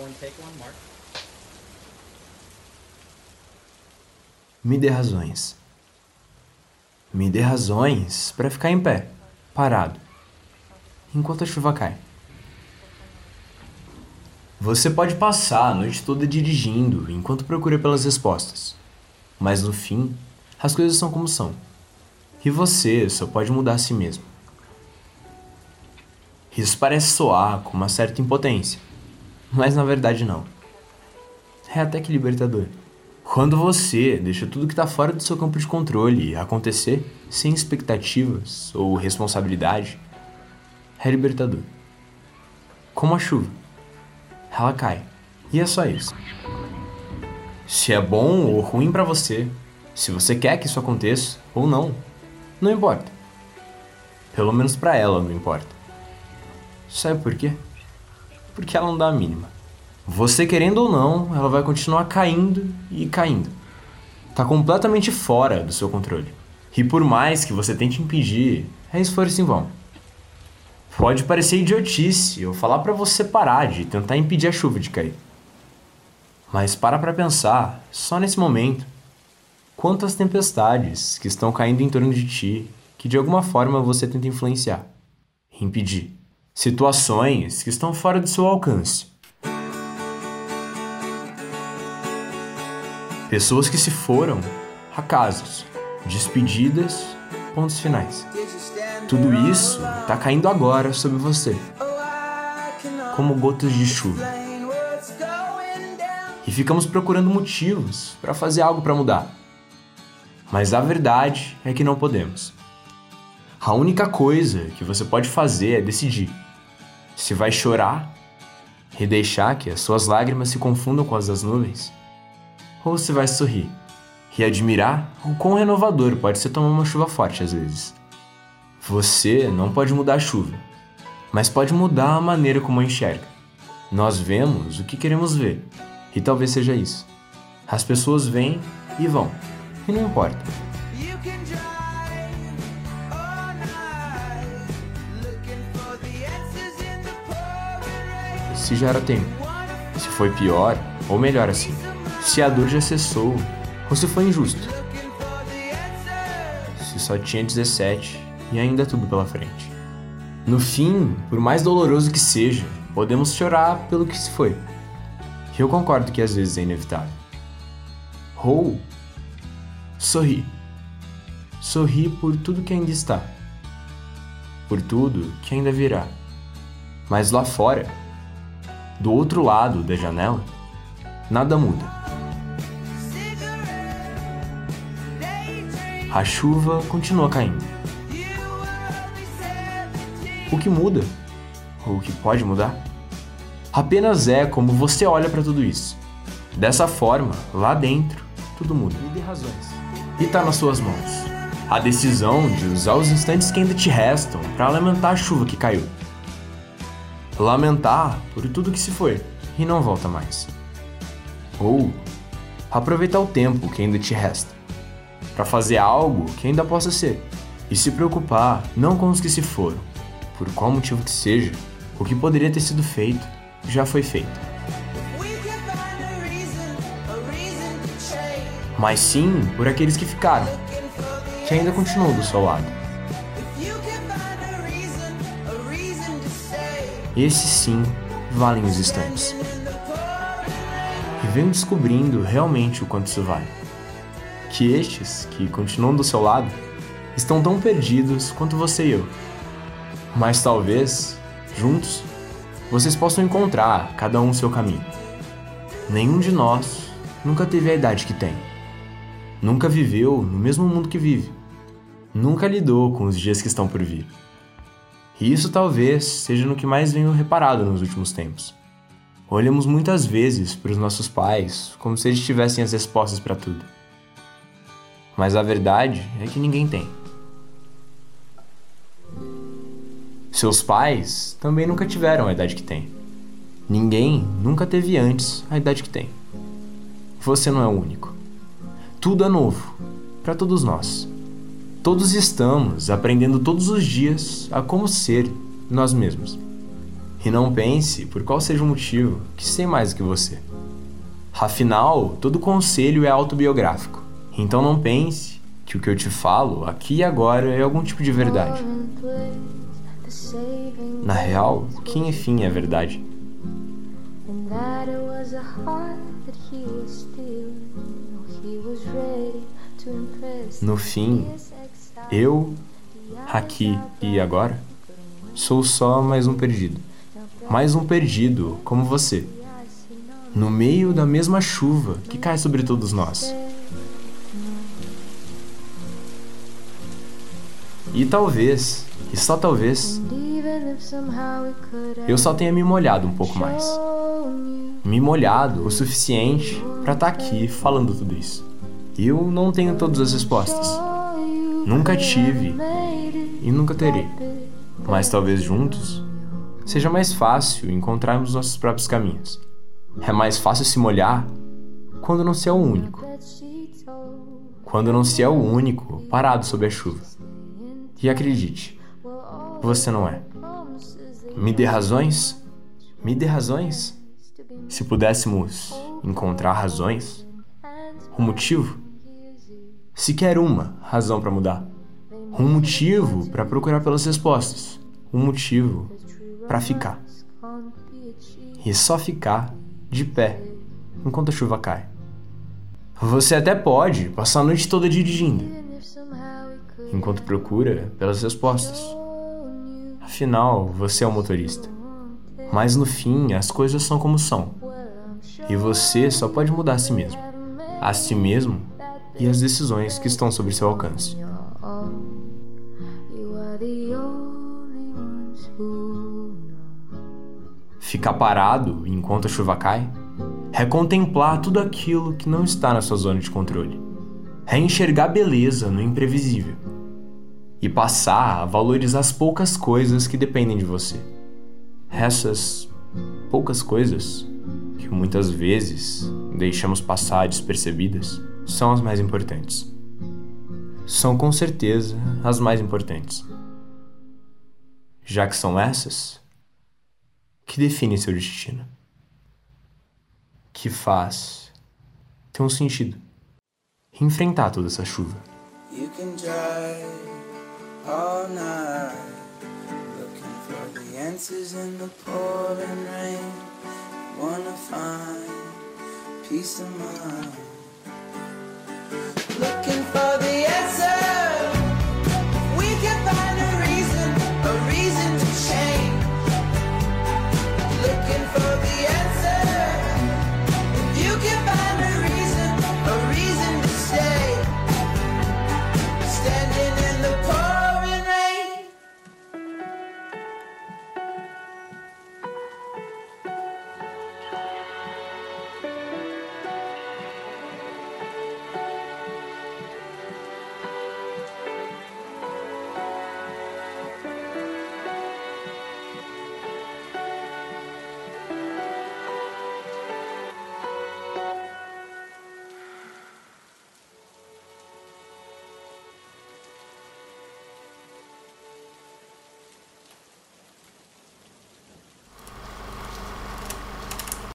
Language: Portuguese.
one, take one, Mark. Me dê razões. Me dê razões para ficar em pé, parado, enquanto a chuva cai. Você pode passar a noite toda dirigindo enquanto procura pelas respostas, mas no fim, as coisas são como são. E você só pode mudar a si mesmo. Isso parece soar com uma certa impotência, mas na verdade não. É até que libertador. Quando você deixa tudo que está fora do seu campo de controle acontecer sem expectativas ou responsabilidade, é libertador. Como a chuva. Ela cai. E é só isso. Se é bom ou ruim para você, se você quer que isso aconteça ou não, não importa. Pelo menos para ela não importa. Sabe por quê? Porque ela não dá a mínima. Você querendo ou não, ela vai continuar caindo e caindo. Tá completamente fora do seu controle. E por mais que você tente impedir, é esforço em vão. Pode parecer idiotice eu falar para você parar de tentar impedir a chuva de cair. Mas para pra pensar, só nesse momento, quantas tempestades que estão caindo em torno de ti que de alguma forma você tenta influenciar, impedir. Situações que estão fora do seu alcance. Pessoas que se foram, acasos, despedidas, pontos finais. Tudo isso está caindo agora sobre você, como gotas de chuva. E ficamos procurando motivos para fazer algo para mudar. Mas a verdade é que não podemos. A única coisa que você pode fazer é decidir se vai chorar e deixar que as suas lágrimas se confundam com as das nuvens ou se vai sorrir e admirar o quão renovador pode ser tomar uma chuva forte às vezes. Você não pode mudar a chuva, mas pode mudar a maneira como a enxerga. Nós vemos o que queremos ver, e talvez seja isso. As pessoas vêm e vão, e não importa. Se já era tempo, se foi pior ou melhor assim se a dor já cessou ou se foi injusto. Se só tinha 17 e ainda tudo pela frente. No fim, por mais doloroso que seja, podemos chorar pelo que se foi. Eu concordo que às vezes é inevitável. Ou sorrir. Sorrir por tudo que ainda está. Por tudo que ainda virá. Mas lá fora, do outro lado da janela, nada muda. a chuva continua caindo. O que muda, ou o que pode mudar, apenas é como você olha para tudo isso. Dessa forma, lá dentro, tudo muda. E de razões. E tá nas suas mãos. A decisão de usar os instantes que ainda te restam para lamentar a chuva que caiu. Lamentar por tudo que se foi e não volta mais. Ou aproveitar o tempo que ainda te resta para fazer algo que ainda possa ser, e se preocupar não com os que se foram, por qual motivo que seja, o que poderia ter sido feito já foi feito. Mas sim por aqueles que ficaram, que ainda continuam do seu lado. Esses sim valem os instantes. E venho descobrindo realmente o quanto isso vale que estes, que continuam do seu lado, estão tão perdidos quanto você e eu. Mas talvez, juntos, vocês possam encontrar cada um seu caminho. Nenhum de nós nunca teve a idade que tem. Nunca viveu no mesmo mundo que vive. Nunca lidou com os dias que estão por vir. E isso talvez seja no que mais venho reparado nos últimos tempos. Olhamos muitas vezes para os nossos pais como se eles tivessem as respostas para tudo mas a verdade é que ninguém tem. Seus pais também nunca tiveram a idade que tem. Ninguém nunca teve antes a idade que tem. Você não é o único. Tudo é novo para todos nós. Todos estamos aprendendo todos os dias a como ser nós mesmos. E não pense por qual seja o motivo que sei mais do que você. Afinal, todo conselho é autobiográfico. Então não pense que o que eu te falo aqui e agora é algum tipo de verdade. Na real, quem enfim é verdade? No fim, eu, aqui e agora, sou só mais um perdido. Mais um perdido, como você. No meio da mesma chuva que cai sobre todos nós. E talvez, e só talvez, eu só tenha me molhado um pouco mais. Me molhado o suficiente para estar tá aqui falando tudo isso. Eu não tenho todas as respostas. Nunca tive e nunca terei. Mas talvez juntos seja mais fácil encontrarmos nossos próprios caminhos. É mais fácil se molhar quando não se é o único. Quando não se é o único parado sob a chuva. E acredite, você não é. Me dê razões? Me dê razões? Se pudéssemos encontrar razões, um motivo, sequer uma razão para mudar, um motivo para procurar pelas respostas, um motivo para ficar. E só ficar de pé enquanto a chuva cai. Você até pode passar a noite toda dirigindo enquanto procura pelas respostas. Afinal, você é o motorista. Mas no fim, as coisas são como são. E você só pode mudar a si mesmo. A si mesmo e as decisões que estão sob seu alcance. Ficar parado enquanto a chuva cai é contemplar tudo aquilo que não está na sua zona de controle. É enxergar beleza no imprevisível e passar a valorizar as poucas coisas que dependem de você. Essas poucas coisas que muitas vezes deixamos passar despercebidas são as mais importantes. São com certeza as mais importantes. Já que são essas que definem seu destino, que faz ter um sentido. Enfrentar toda essa chuva. answers in the pouring rain Wanna find peace of mind